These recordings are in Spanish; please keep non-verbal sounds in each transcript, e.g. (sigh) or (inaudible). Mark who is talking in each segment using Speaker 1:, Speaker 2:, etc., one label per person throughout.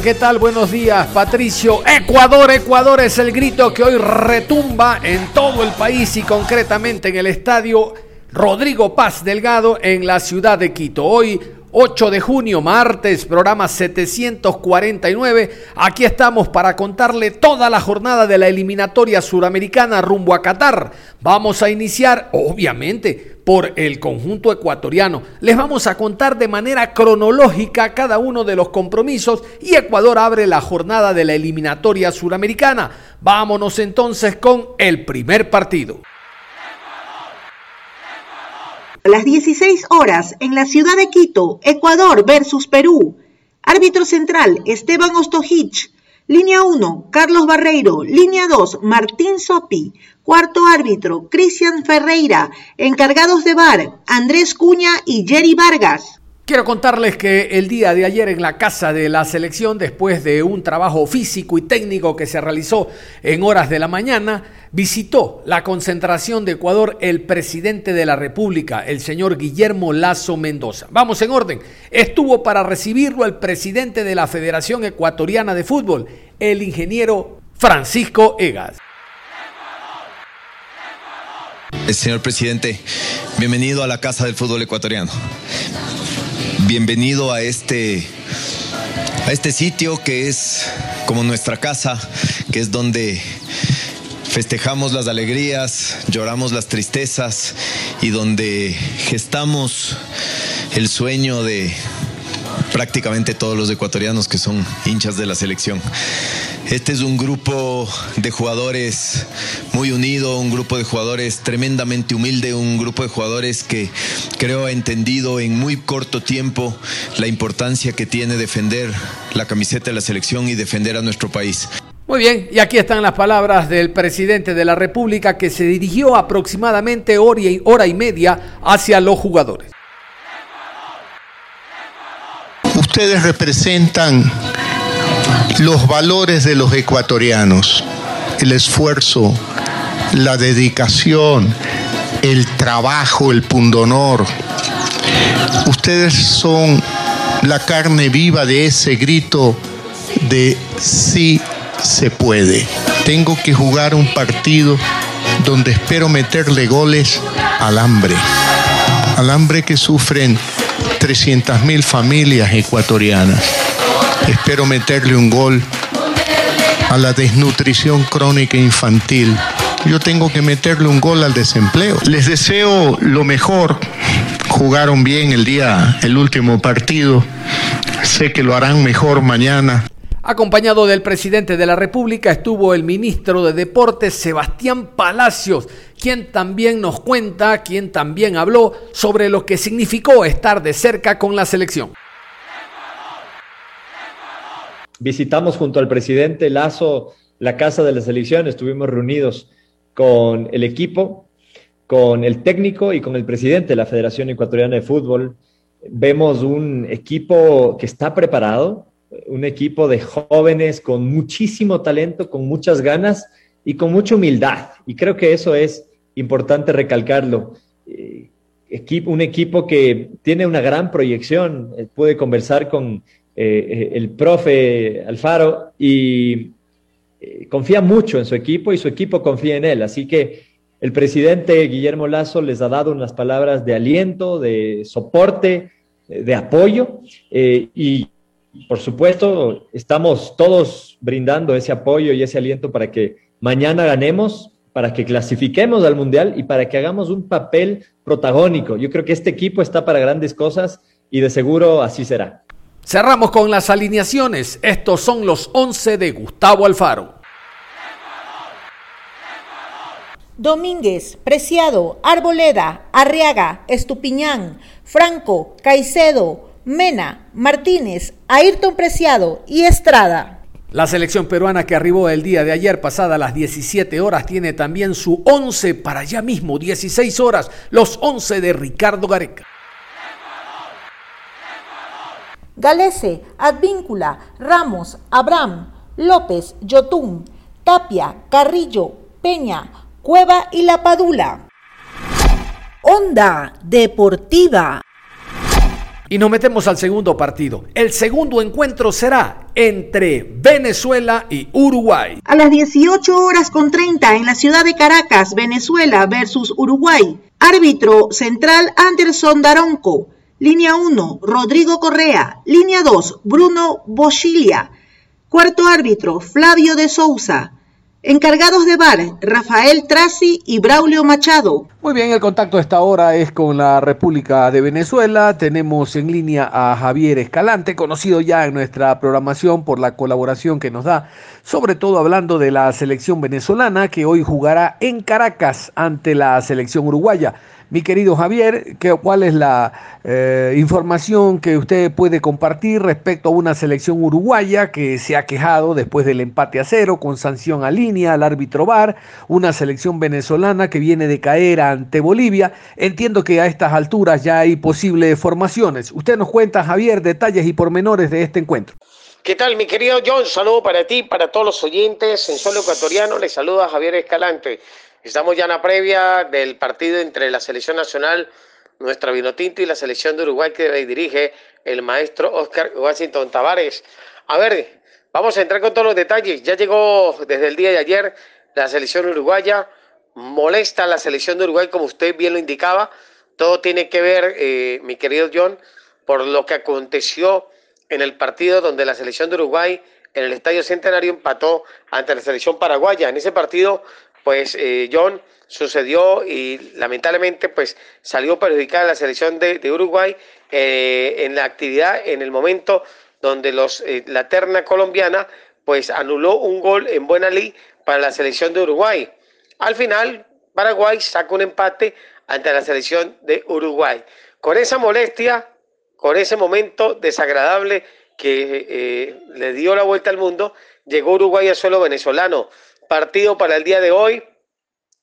Speaker 1: ¿qué tal? Buenos días, Patricio. Ecuador, Ecuador es el grito que hoy retumba en todo el país y concretamente en el estadio Rodrigo Paz Delgado en la ciudad de Quito. Hoy 8 de junio, martes, programa 749. Aquí estamos para contarle toda la jornada de la eliminatoria suramericana rumbo a Qatar. Vamos a iniciar, obviamente, por el conjunto ecuatoriano. Les vamos a contar de manera cronológica cada uno de los compromisos y Ecuador abre la jornada de la eliminatoria suramericana. Vámonos entonces con el primer partido.
Speaker 2: A las 16 horas en la ciudad de Quito, Ecuador versus Perú. Árbitro central, Esteban Ostojich. Línea 1, Carlos Barreiro. Línea 2, Martín Sopi. Cuarto árbitro, Cristian Ferreira. Encargados de bar, Andrés Cuña y Jerry Vargas.
Speaker 1: Quiero contarles que el día de ayer en la casa de la selección, después de un trabajo físico y técnico que se realizó en horas de la mañana, visitó la concentración de Ecuador el presidente de la República, el señor Guillermo Lazo Mendoza. Vamos en orden. Estuvo para recibirlo el presidente de la Federación Ecuatoriana de Fútbol, el ingeniero Francisco Egas.
Speaker 3: Señor presidente, bienvenido a la Casa del Fútbol Ecuatoriano bienvenido a este, a este sitio que es como nuestra casa, que es donde festejamos las alegrías, lloramos las tristezas y donde gestamos el sueño de prácticamente todos los ecuatorianos que son hinchas de la selección. Este es un grupo de jugadores muy unido, un grupo de jugadores tremendamente humilde, un grupo de jugadores que creo ha entendido en muy corto tiempo la importancia que tiene defender la camiseta de la selección y defender a nuestro país.
Speaker 1: Muy bien, y aquí están las palabras del presidente de la República que se dirigió aproximadamente hora y, hora y media hacia los jugadores.
Speaker 4: Ustedes representan los valores de los ecuatorianos, el esfuerzo, la dedicación, el trabajo, el pundonor. Ustedes son la carne viva de ese grito de sí se puede. Tengo que jugar un partido donde espero meterle goles al hambre, al hambre que sufren 300.000 familias ecuatorianas Espero meterle un gol a la desnutrición crónica infantil. Yo tengo que meterle un gol al desempleo. Les deseo lo mejor. Jugaron bien el día, el último partido. Sé que lo harán mejor mañana.
Speaker 1: Acompañado del presidente de la República estuvo el ministro de Deportes Sebastián Palacios, quien también nos cuenta, quien también habló sobre lo que significó estar de cerca con la selección
Speaker 5: visitamos junto al presidente Lazo la casa de la selección, estuvimos reunidos con el equipo, con el técnico y con el presidente de la Federación Ecuatoriana de Fútbol. Vemos un equipo que está preparado, un equipo de jóvenes con muchísimo talento, con muchas ganas y con mucha humildad. Y creo que eso es importante recalcarlo. Eh, un equipo que tiene una gran proyección, eh, puede conversar con eh, eh, el profe Alfaro y eh, confía mucho en su equipo y su equipo confía en él. Así que el presidente Guillermo Lazo les ha dado unas palabras de aliento, de soporte, de apoyo y por supuesto estamos todos brindando ese apoyo y ese aliento para que mañana ganemos, para que clasifiquemos al Mundial y para que hagamos un papel protagónico. Yo creo que este equipo está para grandes cosas y de seguro así será.
Speaker 1: Cerramos con las alineaciones. Estos son los 11 de Gustavo Alfaro.
Speaker 2: Domínguez, Preciado, Arboleda, Arriaga, Estupiñán, Franco, Caicedo, Mena, Martínez, Ayrton Preciado y Estrada.
Speaker 1: La selección peruana que arribó el día de ayer pasada las 17 horas tiene también su 11 para ya mismo, 16 horas, los 11 de Ricardo Gareca.
Speaker 2: Galese, Advíncula, Ramos, Abraham, López, Yotún, Tapia, Carrillo, Peña, Cueva y La Padula. Onda Deportiva.
Speaker 1: Y nos metemos al segundo partido. El segundo encuentro será entre Venezuela y Uruguay.
Speaker 2: A las 18 horas con 30 en la ciudad de Caracas, Venezuela versus Uruguay. Árbitro central Anderson Daronco. Línea 1, Rodrigo Correa. Línea 2, Bruno Boschilia. Cuarto árbitro, Flavio de Sousa. Encargados de bar, Rafael Traci y Braulio Machado.
Speaker 1: Muy bien, el contacto a esta hora es con la República de Venezuela. Tenemos en línea a Javier Escalante, conocido ya en nuestra programación por la colaboración que nos da, sobre todo hablando de la selección venezolana que hoy jugará en Caracas ante la selección uruguaya. Mi querido Javier, ¿qué, ¿cuál es la eh, información que usted puede compartir respecto a una selección uruguaya que se ha quejado después del empate a cero con sanción a línea al árbitro VAR, una selección venezolana que viene de caer ante Bolivia? Entiendo que a estas alturas ya hay posibles formaciones. Usted nos cuenta, Javier, detalles y pormenores de este encuentro.
Speaker 6: ¿Qué tal, mi querido John? Saludo para ti, para todos los oyentes. En Solo Ecuatoriano les saluda Javier Escalante. Estamos ya en la previa del partido entre la selección nacional, nuestra Vinotinto, y la selección de Uruguay que dirige el maestro Oscar Washington Tavares. A ver, vamos a entrar con todos los detalles. Ya llegó desde el día de ayer la selección uruguaya. Molesta la selección de Uruguay, como usted bien lo indicaba. Todo tiene que ver, eh, mi querido John, por lo que aconteció en el partido donde la selección de Uruguay en el Estadio Centenario empató ante la selección paraguaya. En ese partido pues eh, John sucedió y lamentablemente pues salió perjudicada la selección de, Uruguay eh, en la actividad en el momento donde los, eh, la terna colombiana pues anuló un gol en buena ley para la selección de Uruguay. Al final Paraguay sacó un empate ante la selección de Uruguay. Con esa molestia, con ese momento desagradable que le dio la vuelta al mundo, llegó Uruguay al suelo venezolano partido para el día de hoy,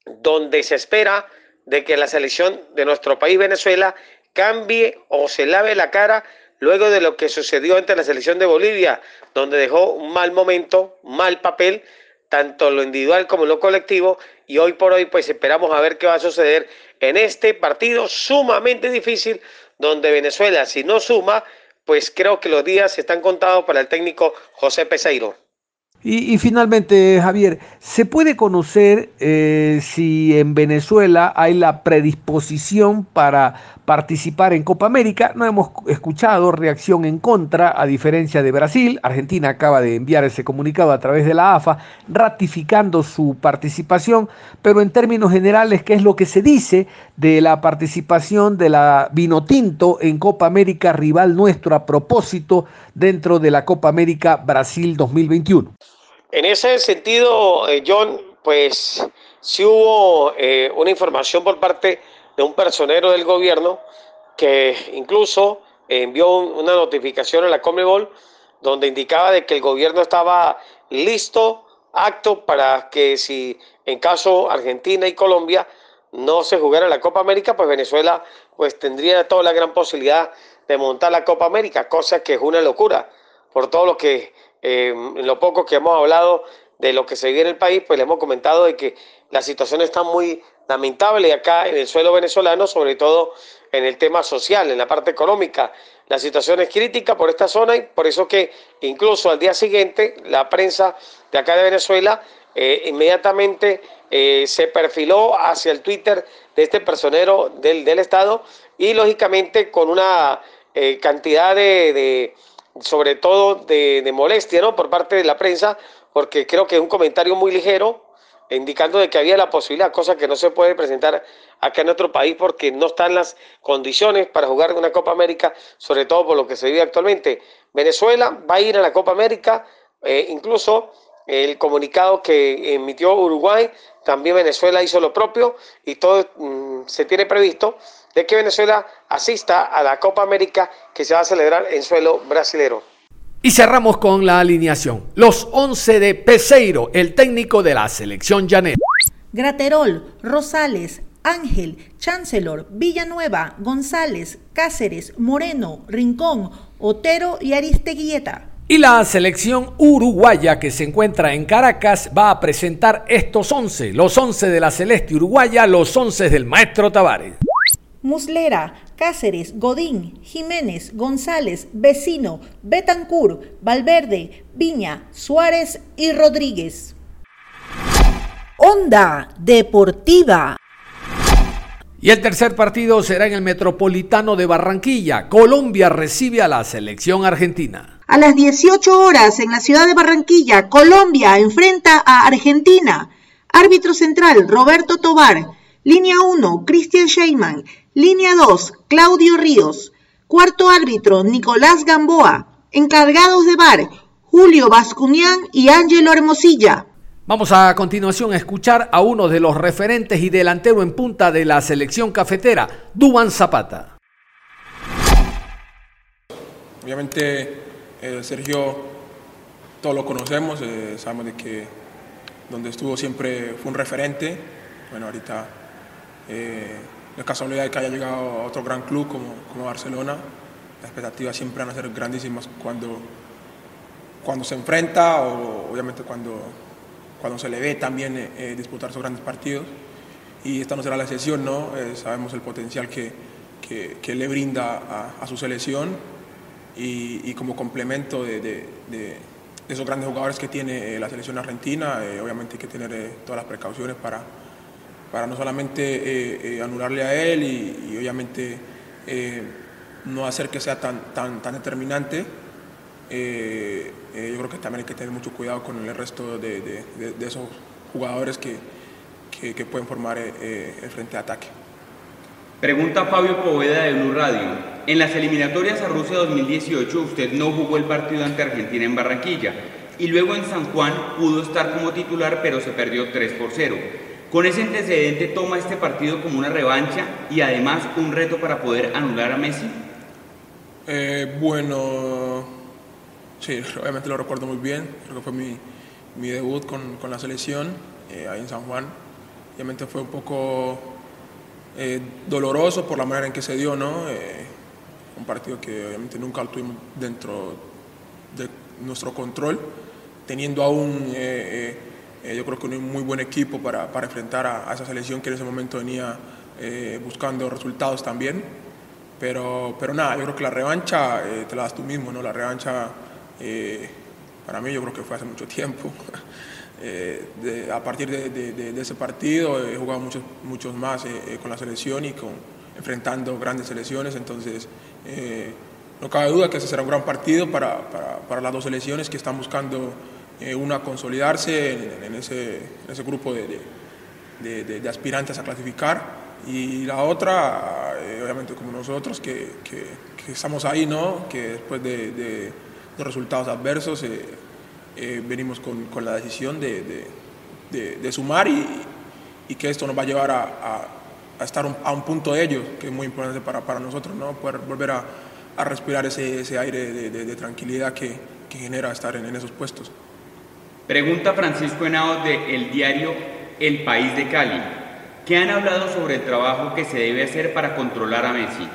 Speaker 6: donde se espera de que la selección de nuestro país, Venezuela, cambie o se lave la cara luego de lo que sucedió ante la selección de Bolivia, donde dejó un mal momento, mal papel, tanto lo individual como lo colectivo, y hoy por hoy pues esperamos a ver qué va a suceder en este partido sumamente difícil, donde Venezuela, si no suma, pues creo que los días están contados para el técnico José Peseiro.
Speaker 1: Y, finalmente, Javier, ¿se puede conocer eh, si en Venezuela hay la predisposición para participar en Copa América? No hemos escuchado reacción en contra, a diferencia de Brasil. Argentina acaba de enviar ese comunicado a través de la AFA, ratificando su participación, pero en términos generales, ¿qué es lo que se dice de la participación de la Vinotinto en Copa América, rival nuestro a propósito dentro de la Copa América Brasil 2021?
Speaker 6: En ese sentido, eh, John, pues sí hubo eh, una información por parte un personero del gobierno que incluso envió una notificación a la Comebol donde indicaba de que el gobierno estaba listo, acto para que si en caso Argentina y Colombia no se jugara la Copa América, pues Venezuela pues tendría toda la gran posibilidad de montar la Copa América, cosa que es una locura. Por todo lo que eh, en lo poco que hemos hablado de lo que se vive en el país, pues le hemos comentado de que la situación está muy lamentable acá en el suelo venezolano, sobre todo en el tema social, en la parte económica. La situación es crítica por esta zona y por eso que incluso al día siguiente la prensa de acá de Venezuela eh, inmediatamente eh, se perfiló hacia el Twitter de este personero del, Estado y lógicamente con una cantidad de sobre todo de, molestia, ¿no? Por parte de la prensa, porque creo que es un comentario muy ligero, indicando de que había la posibilidad, cosa que no se puede presentar acá en nuestro país porque no están las condiciones para jugar una Copa América, sobre todo por lo que se vive actualmente. Venezuela va a ir a la Copa América, eh, incluso el comunicado que emitió Uruguay, también Venezuela hizo lo propio y todo mm, se tiene previsto de que Venezuela asista a la Copa América que se va a celebrar en suelo brasilero.
Speaker 1: Y cerramos con la alineación. Los 11 de Peseiro, el técnico de la selección llanera.
Speaker 2: Graterol, Rosales, Ángel, Chancellor, Villanueva, González, Cáceres, Moreno, Rincón, Otero y Aristeguieta.
Speaker 1: Y la selección uruguaya que se encuentra en Caracas va a presentar estos 11, los 11 de la celeste uruguaya, los 11 del maestro Tavares.
Speaker 2: Muslera, Cáceres, Godín, Jiménez, González, Vecino, Betancur, Valverde, Viña, Suárez y Rodríguez. Onda Deportiva.
Speaker 1: Y el tercer partido será en el Metropolitano de Barranquilla. Colombia recibe a la selección argentina.
Speaker 2: A las 18 horas en la ciudad de Barranquilla, Colombia enfrenta a Argentina. Árbitro central, Roberto Tobar. Línea 1, Cristian Sheyman. Línea 2, Claudio Ríos. Cuarto árbitro, Nicolás Gamboa. Encargados de bar, Julio Bascunián y Ángelo Hermosilla.
Speaker 1: Vamos a continuación a escuchar a uno de los referentes y delantero en punta de la selección cafetera, Duban Zapata.
Speaker 7: Obviamente eh, Sergio, todos lo conocemos, eh, sabemos de que donde estuvo siempre fue un referente. Bueno, ahorita eh, casualidad de que haya llegado a otro gran club como, como Barcelona, las expectativas siempre van a ser grandísimas cuando, cuando se enfrenta o obviamente cuando cuando se le ve también eh, eh, disputar sus grandes partidos. Y esta no será la excepción, ¿no? Eh, sabemos el potencial que, que, le brinda a, su selección y, como complemento de, esos grandes jugadores que tiene la selección argentina, obviamente hay que tener todas las precauciones para, para no solamente anularle a él y, obviamente no hacer que sea tan, tan, tan determinante eh, eh, yo creo que también hay que tener mucho cuidado con el resto de, esos jugadores que, que, pueden formar eh, el frente de ataque.
Speaker 8: Pregunta Fabio Poveda de Blue Radio. En las eliminatorias a Rusia 2018 usted no jugó el partido ante Argentina en Barranquilla y luego en San Juan pudo estar como titular pero se perdió 3 por 0. Con ese antecedente toma este partido como una revancha y además un reto para poder anular a Messi.
Speaker 7: bueno, Sí, obviamente lo recuerdo muy bien, creo que fue mi, mi debut con, con, la selección eh, ahí en San Juan. Obviamente fue un poco eh, doloroso por la manera en que se dio, ¿no? Eh, un partido que obviamente nunca lo tuvimos dentro de nuestro control, teniendo aún, yo creo que un muy buen equipo para, para enfrentar a, a, esa selección que en ese momento venía buscando resultados también. Pero, pero nada, yo creo que la revancha te la das tú mismo, ¿no? La revancha eh, para mí yo creo que fue hace mucho tiempo. (laughs) Eh, a partir de, ese partido he jugado muchos, muchos más eh, con la selección y con, enfrentando grandes selecciones, entonces no cabe duda que ese será un gran partido para, para, para las dos selecciones que están buscando una consolidarse en, ese, ese, grupo de, aspirantes a clasificar y la otra, obviamente como nosotros, que, estamos ahí, ¿no? que después de resultados adversos, eh, eh, venimos con, con, la decisión de, sumar y, que esto nos va a llevar a, a, estar a un punto de ellos, que es muy importante para, para nosotros, ¿no? poder volver a, a respirar ese, ese aire de, tranquilidad que, genera estar en, esos puestos.
Speaker 8: Pregunta Francisco Henao de el diario El País de Cali. ¿Qué han hablado sobre el trabajo que se debe hacer para controlar a Messi?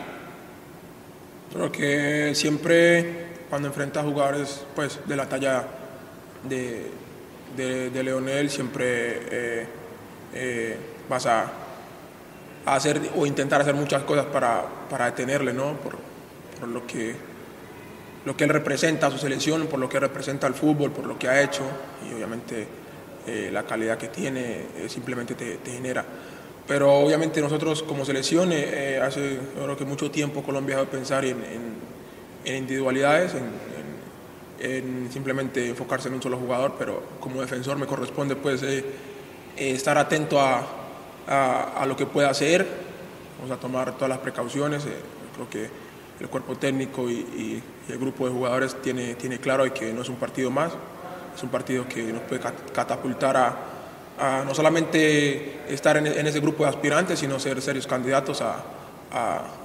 Speaker 7: Creo que siempre cuando enfrenta a jugadores pues, de la talla de, de, Leonel, siempre eh, eh, vas a, hacer o intentar hacer muchas cosas para, para detenerle, ¿no? Por, por, lo, que, lo que él representa a su selección, por lo que representa al fútbol, por lo que ha hecho y obviamente eh, la calidad que tiene simplemente te, genera. Pero obviamente nosotros como selección, hace creo que mucho tiempo Colombia debe pensar en en individualidades, en, simplemente enfocarse en un solo jugador, pero como defensor me corresponde pues eh, eh, estar atento a, a, lo que pueda hacer, vamos a tomar todas las precauciones, eh, creo que el cuerpo técnico y, el grupo de jugadores tiene, tiene claro que no es un partido más, es un partido que nos puede catapultar a, no solamente estar en, ese grupo de aspirantes, sino ser serios candidatos a,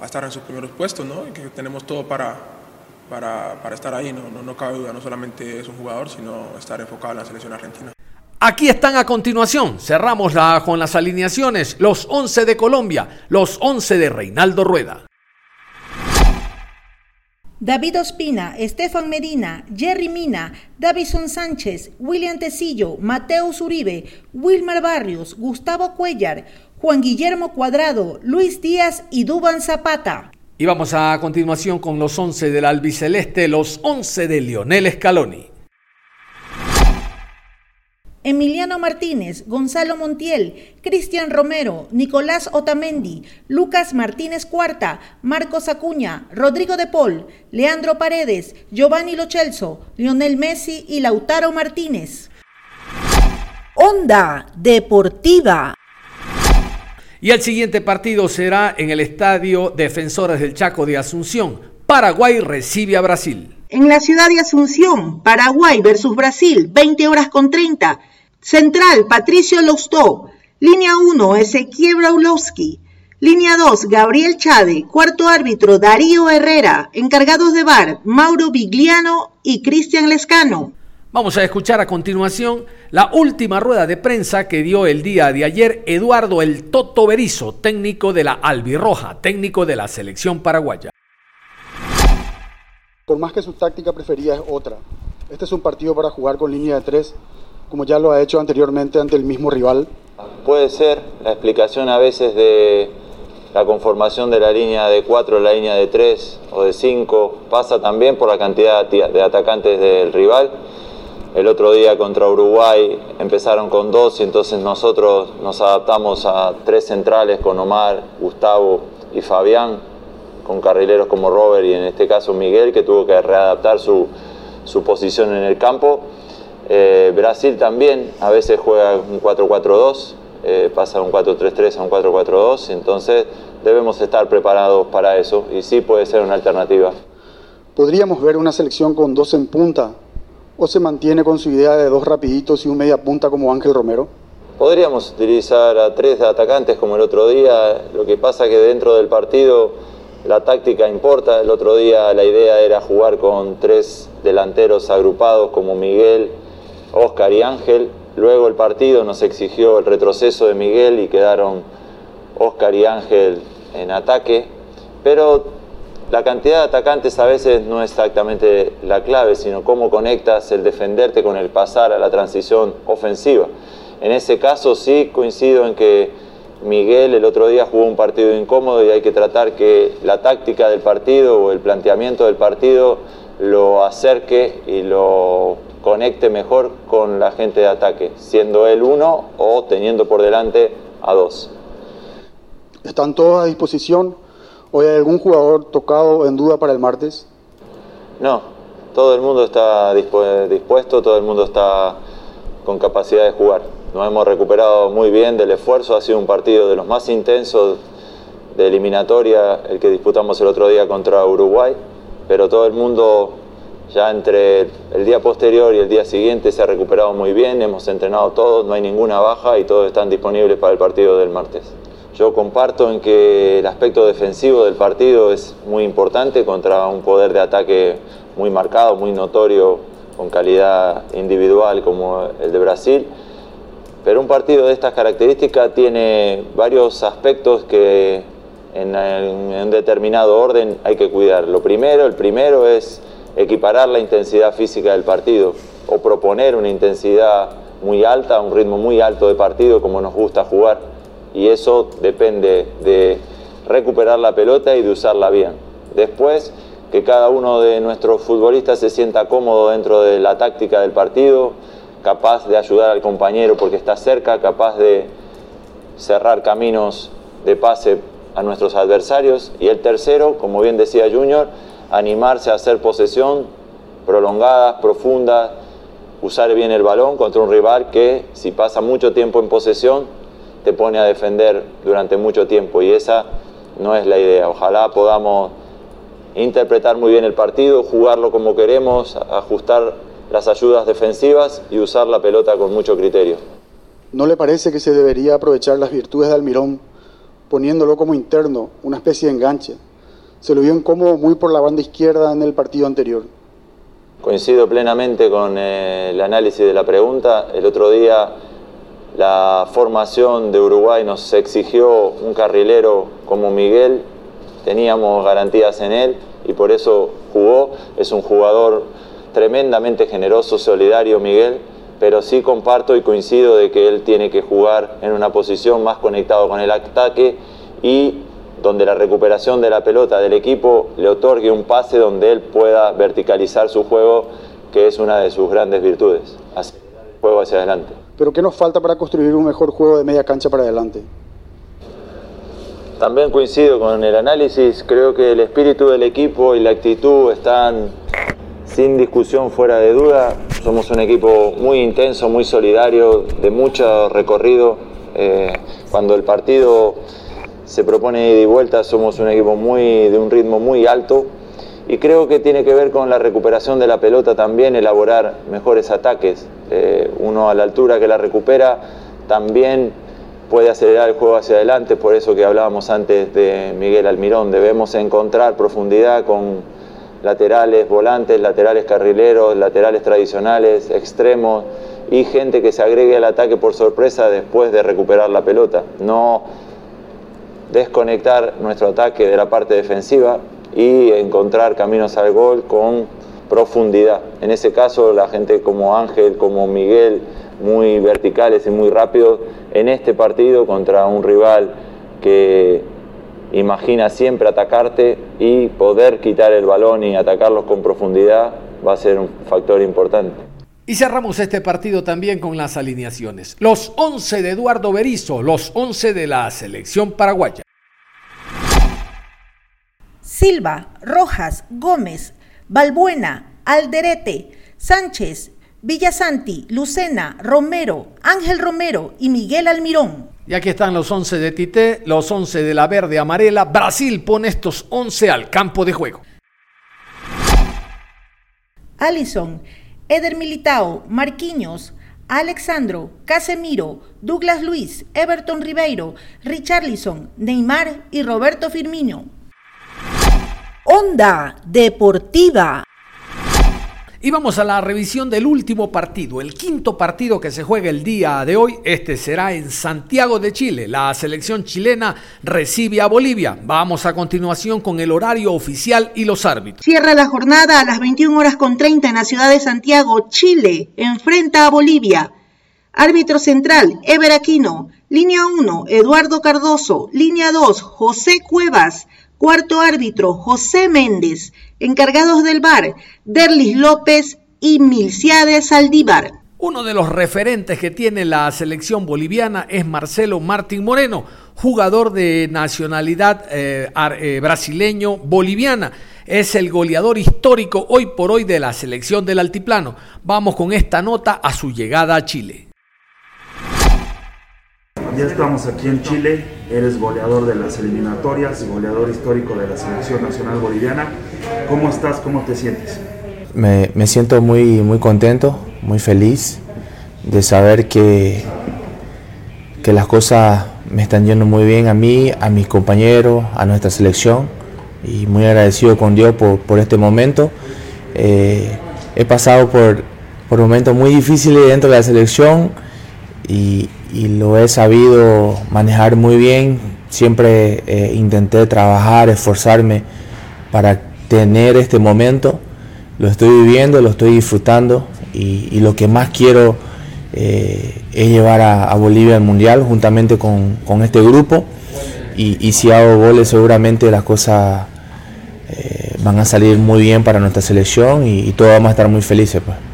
Speaker 7: estar en sus primeros puestos, ¿no? Que tenemos todo para, para, para estar ahí. No, no, no cabe duda, no solamente es un jugador, sino estar enfocado en la selección argentina.
Speaker 1: Aquí están a continuación. Cerramos la, con las alineaciones. Los 11 de Colombia, los 11 de Reinaldo Rueda.
Speaker 2: David Ospina, Estefan Medina, Jerry Mina, Davison Sánchez, William Tecillo, Mateo Uribe, Wilmar Barrios, Gustavo Cuellar, Juan Guillermo Cuadrado, Luis Díaz y Duban Zapata.
Speaker 1: Y vamos a continuación con los 11 del albiceleste, los 11 de Lionel Scaloni.
Speaker 2: Emiliano Martínez, Gonzalo Montiel, Cristian Romero, Nicolás Otamendi, Lucas Martínez Cuarta, Marcos Acuña, Rodrigo de Paul, Leandro Paredes, Giovanni Lochelso, Lionel Messi y Lautaro Martínez. Onda Deportiva.
Speaker 1: Y el siguiente partido será en el Estadio Defensores del Chaco de Asunción. Paraguay recibe a Brasil.
Speaker 2: En la ciudad de Asunción, Paraguay versus Brasil, 20 horas con 30. Central, Patricio Lostó. Línea 1, Ezequiel Braulowski. Línea 2, Gabriel Chade. Cuarto árbitro, Darío Herrera. Encargados de bar, Mauro Vigliano y Cristian Lescano.
Speaker 1: Vamos a escuchar a continuación la última rueda de prensa que dio el día de ayer Eduardo El Toto Berizo, técnico de la Albirroja, técnico de la selección paraguaya.
Speaker 9: Por más que su táctica preferida es otra, este es un partido para jugar con línea de tres, como ya lo ha hecho anteriormente ante el mismo rival.
Speaker 10: Puede ser la explicación a veces de la conformación de la línea de cuatro, la línea de tres o de cinco, pasa también por la cantidad de atacantes del rival. El otro día contra Uruguay empezaron con dos y entonces nosotros nos adaptamos a tres centrales con Omar, Gustavo y Fabián, con carrileros como Robert y en este caso Miguel, que tuvo que readaptar su, posición en el campo. Eh, Brasil también a veces juega un 4-4-2, eh, pasa un 4-3-3 a un 4-4-2, entonces debemos estar preparados para eso y sí puede ser una alternativa.
Speaker 9: ¿Podríamos ver una selección con dos en punta o se mantiene con su idea de dos rapiditos y un media punta como Ángel Romero?
Speaker 10: Podríamos utilizar a tres atacantes como el otro día, lo que pasa que dentro del partido la táctica importa, el otro día la idea era jugar con tres delanteros agrupados como Miguel, Oscar y Ángel, luego el partido nos exigió el retroceso de Miguel y quedaron Oscar y Ángel en ataque, pero la cantidad de atacantes a veces no es exactamente la clave, sino cómo conectas el defenderte con el pasar a la transición ofensiva. En ese caso sí coincido en que Miguel el otro día jugó un partido incómodo y hay que tratar que la táctica del partido o el planteamiento del partido lo acerque y lo conecte mejor con la gente de ataque, siendo él uno o teniendo por delante a dos.
Speaker 9: ¿Están todos a disposición? ¿Hoy hay algún jugador tocado en duda para el martes?
Speaker 10: No, todo el mundo está dispuesto, todo el mundo está con capacidad de jugar. Nos hemos recuperado muy bien del esfuerzo, ha sido un partido de los más intensos de eliminatoria, el que disputamos el otro día contra Uruguay, pero todo el mundo ya entre el día posterior y el día siguiente se ha recuperado muy bien, hemos entrenado todos, no hay ninguna baja y todos están disponibles para el partido del martes. Yo comparto en que el aspecto defensivo del partido es muy importante contra un poder de ataque muy marcado, muy notorio, con calidad individual como el de Brasil. Pero un partido de estas características tiene varios aspectos que en, un determinado orden hay que cuidar. Lo primero, el primero es equiparar la intensidad física del partido o proponer una intensidad muy alta, un ritmo muy alto de partido como nos gusta jugar y eso depende de recuperar la pelota y de usarla bien. Después, que cada uno de nuestros futbolistas se sienta cómodo dentro de la táctica del partido, capaz de ayudar al compañero porque está cerca, capaz de cerrar caminos de pase a nuestros adversarios. Y el tercero, como bien decía Junior, animarse a hacer posesión prolongada, profunda, usar bien el balón contra un rival que si pasa mucho tiempo en posesión te pone a defender durante mucho tiempo y esa no es la idea. Ojalá podamos interpretar muy bien el partido, jugarlo como queremos, ajustar las ayudas defensivas y usar la pelota con mucho criterio.
Speaker 9: ¿No le parece que se debería aprovechar las virtudes de Almirón poniéndolo como interno, una especie de enganche? Se lo vio incómodo muy por la banda izquierda en el partido anterior.
Speaker 10: Coincido plenamente con eh, el análisis de la pregunta. El otro día la formación de Uruguay nos exigió un carrilero como Miguel, teníamos garantías en él y por eso jugó. Es un jugador tremendamente generoso, solidario Miguel, pero sí comparto y coincido de que él tiene que jugar en una posición más conectado con el ataque y donde la recuperación de la pelota del equipo le otorgue un pase donde él pueda verticalizar su juego, que es una de sus grandes virtudes, el juego hacia adelante.
Speaker 9: Pero ¿qué nos falta para construir un mejor juego de media cancha para adelante?
Speaker 10: También coincido con el análisis, creo que el espíritu del equipo y la actitud están sin discusión fuera de duda. Somos un equipo muy intenso, muy solidario, de mucho recorrido. Eh, cuando el partido se propone ida y vuelta, somos un equipo muy, de un ritmo muy alto y creo que tiene que ver con la recuperación de la pelota también, elaborar mejores ataques. Eh, uno a la altura que la recupera también puede acelerar el juego hacia adelante, por eso que hablábamos antes de Miguel Almirón, debemos encontrar profundidad con laterales volantes, laterales carrileros, laterales tradicionales, extremos y gente que se agregue al ataque por sorpresa después de recuperar la pelota. No desconectar nuestro ataque de la parte defensiva y encontrar caminos al gol con profundidad. En ese caso, la gente como Ángel, como Miguel, muy verticales y muy rápidos en este partido contra un rival que imagina siempre atacarte y poder quitar el balón y atacarlos con profundidad va a ser un factor importante.
Speaker 1: Y cerramos este partido también con las alineaciones. Los 11 de Eduardo Berizo, los 11 de la selección paraguaya.
Speaker 2: Silva, Rojas, Gómez, Balbuena, Alderete, Sánchez, Villasanti, Lucena, Romero, Ángel Romero y Miguel Almirón.
Speaker 1: Y aquí están los 11 de Tite, los 11 de la verde amarela. Brasil pone estos 11 al campo de juego.
Speaker 2: Allison, Eder Militao, Marquinhos, Alexandro, Casemiro, Douglas Luis, Everton Ribeiro, Richarlison, Neymar y Roberto Firmino. Onda Deportiva.
Speaker 1: Y vamos a la revisión del último partido, el quinto partido que se juega el día de hoy. Este será en Santiago de Chile. La selección chilena recibe a Bolivia. Vamos a continuación con el horario oficial y los árbitros.
Speaker 2: Cierra la jornada a las 21 horas con 30 en la ciudad de Santiago, Chile. Enfrenta a Bolivia. Árbitro central, Ever Aquino. Línea 1, Eduardo Cardoso. Línea 2, José Cuevas. Cuarto árbitro, José Méndez. Encargados del bar, Derlis López y Milciades Saldívar.
Speaker 1: Uno de los referentes que tiene la selección boliviana es Marcelo Martín Moreno, jugador de nacionalidad eh, eh, brasileño boliviana. Es el goleador histórico hoy por hoy de la selección del Altiplano. Vamos con esta nota a su llegada a Chile.
Speaker 11: Ya estamos aquí en Chile, eres goleador de las eliminatorias, goleador histórico de la selección nacional boliviana. ¿Cómo estás? ¿Cómo te sientes?
Speaker 12: Me, siento muy, muy contento, muy feliz de saber que, que las cosas me están yendo muy bien a mí, a mis compañeros, a nuestra selección y muy agradecido con Dios por, por este momento. Eh, he pasado por, por momentos muy difíciles dentro de la selección y, lo he sabido manejar muy bien. Siempre eh, intenté trabajar, esforzarme para tener este momento. Lo estoy viviendo, lo estoy disfrutando y, lo que más quiero eh, es llevar a, Bolivia al Mundial juntamente con, con este grupo. Y, y, si hago goles seguramente las cosas eh, van a salir muy bien para nuestra selección y, y todos vamos a estar muy felices. Pues.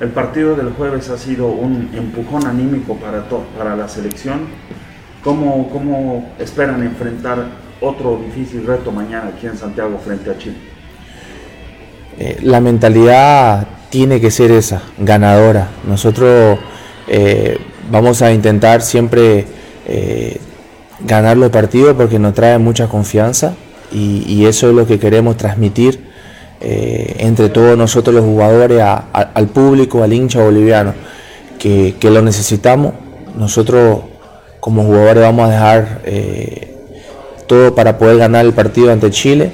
Speaker 11: El partido del jueves ha sido un empujón anímico para, para la selección. ¿Cómo, ¿Cómo esperan enfrentar otro difícil reto mañana aquí en Santiago frente a Chile?
Speaker 12: Eh, la mentalidad tiene que ser esa, ganadora. Nosotros eh, vamos a intentar siempre eh, ganar los partidos porque nos trae mucha confianza y, y eso es lo que queremos transmitir eh, entre todos nosotros los jugadores, al público, al hincha boliviano, que, lo necesitamos. Nosotros como jugadores vamos a dejar eh, todo para poder ganar el partido ante Chile.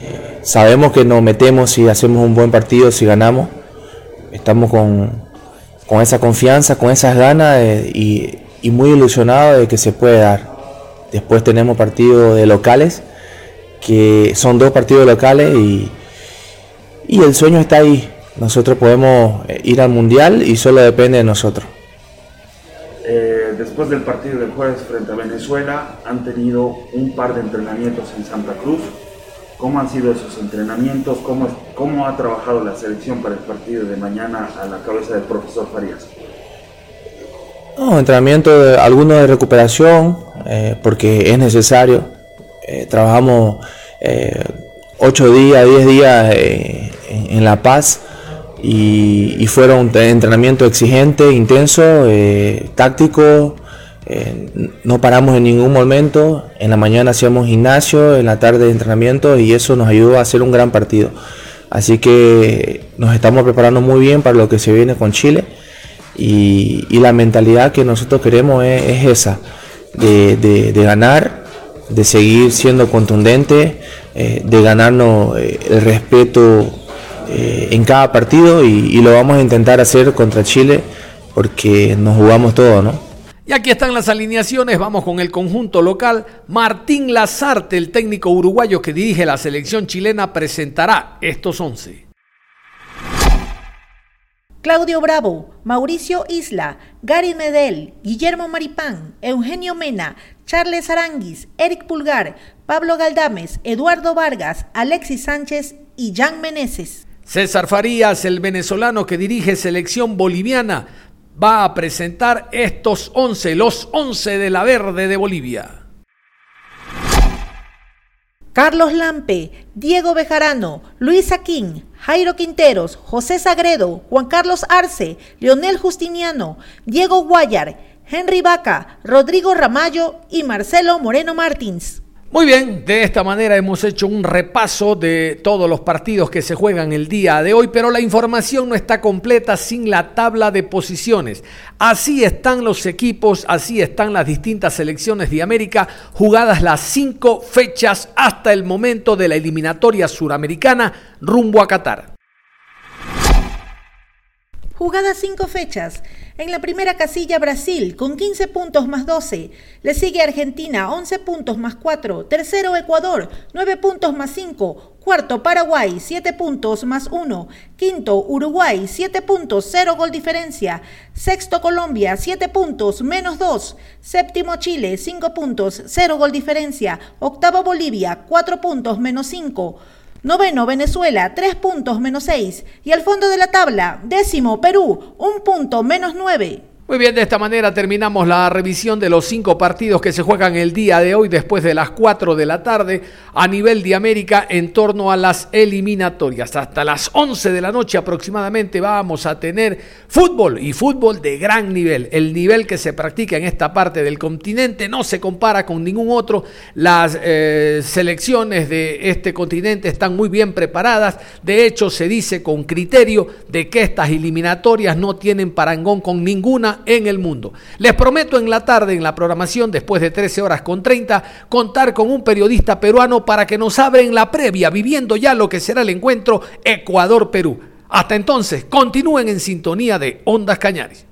Speaker 12: Eh, sabemos que nos metemos si hacemos un buen partido, si ganamos. Estamos con, con esa confianza, con esas ganas y, y muy ilusionados de que se puede dar. Después tenemos partidos de locales, que son dos partidos locales y, y el sueño está ahí, nosotros podemos eh, ir al Mundial y solo depende de nosotros.
Speaker 11: Eh, después del partido del jueves frente a Venezuela, han tenido un par de entrenamientos en Santa Cruz. ¿Cómo han sido esos entrenamientos? ¿Cómo, cómo ha trabajado la selección para el partido de mañana a la cabeza del profesor Farías?
Speaker 12: No, entrenamiento, de, alguno de recuperación, eh, porque es necesario. Eh, trabajamos eh, 8 días, 10 días en, La Paz y, fueron entrenamiento exigente, intenso, táctico. no paramos en ningún momento. En la mañana hacíamos gimnasio, en la tarde entrenamiento y eso nos ayudó a hacer un gran partido. Así que nos estamos preparando muy bien para lo que se viene con Chile y, la mentalidad que nosotros queremos es, es esa, de, ganar, de seguir siendo contundente, eh, de ganarnos eh, el respeto eh, en cada partido y, y, lo vamos a intentar hacer contra Chile porque nos jugamos todo, ¿no?
Speaker 1: Y aquí están las alineaciones, vamos con el conjunto local. Martín Lazarte, el técnico uruguayo que dirige la selección chilena, presentará estos 11.
Speaker 2: Claudio Bravo, Mauricio Isla, Gary Medel, Guillermo Maripán, Eugenio Mena, Charles Aranguis, Eric Pulgar, Pablo Galdames, Eduardo Vargas, Alexis Sánchez y Jan Meneses.
Speaker 1: César Farías, el venezolano que dirige selección boliviana, va a presentar estos 11, los 11 de la verde de Bolivia.
Speaker 2: Carlos Lampe, Diego Bejarano, Luis Aquín, Jairo Quinteros, José Sagredo, Juan Carlos Arce, Leonel Justiniano, Diego Guayar, Henry Vaca, Rodrigo Ramallo y Marcelo Moreno Martins.
Speaker 1: Muy bien, de esta manera hemos hecho un repaso de todos los partidos que se juegan el día de hoy, pero la información no está completa sin la tabla de posiciones. Así están los equipos, así están las distintas selecciones de América, jugadas las cinco fechas hasta el momento de la eliminatoria suramericana rumbo a Qatar.
Speaker 2: Jugadas cinco fechas. En la primera casilla Brasil con 15 puntos más 12. Le sigue Argentina 11 puntos más 4. Tercero Ecuador 9 puntos más 5. Cuarto Paraguay 7 puntos más 1. Quinto Uruguay 7 puntos 0 gol diferencia. Sexto Colombia 7 puntos menos 2. Séptimo Chile 5 puntos 0 gol diferencia. Octavo Bolivia 4 puntos menos 5. Noveno, Venezuela, 3 puntos menos 6. Y al fondo de la tabla, décimo, Perú, 1 punto menos 9.
Speaker 1: Muy bien, de esta manera terminamos la revisión de los cinco partidos que se juegan el día de hoy después de las 4 de la tarde a nivel de América en torno a las eliminatorias. Hasta las 11 de la noche aproximadamente vamos a tener fútbol y fútbol de gran nivel. El nivel que se practica en esta parte del continente no se compara con ningún otro. Las eh, selecciones de este continente están muy bien preparadas. De hecho, se dice con criterio de que estas eliminatorias no tienen parangón con ninguna en el mundo. Les prometo en la tarde, en la programación, después de 13 horas con 30, contar con un periodista peruano para que nos abren la previa, viviendo ya lo que será el encuentro Ecuador-Perú. Hasta entonces, continúen en sintonía de Ondas Cañares.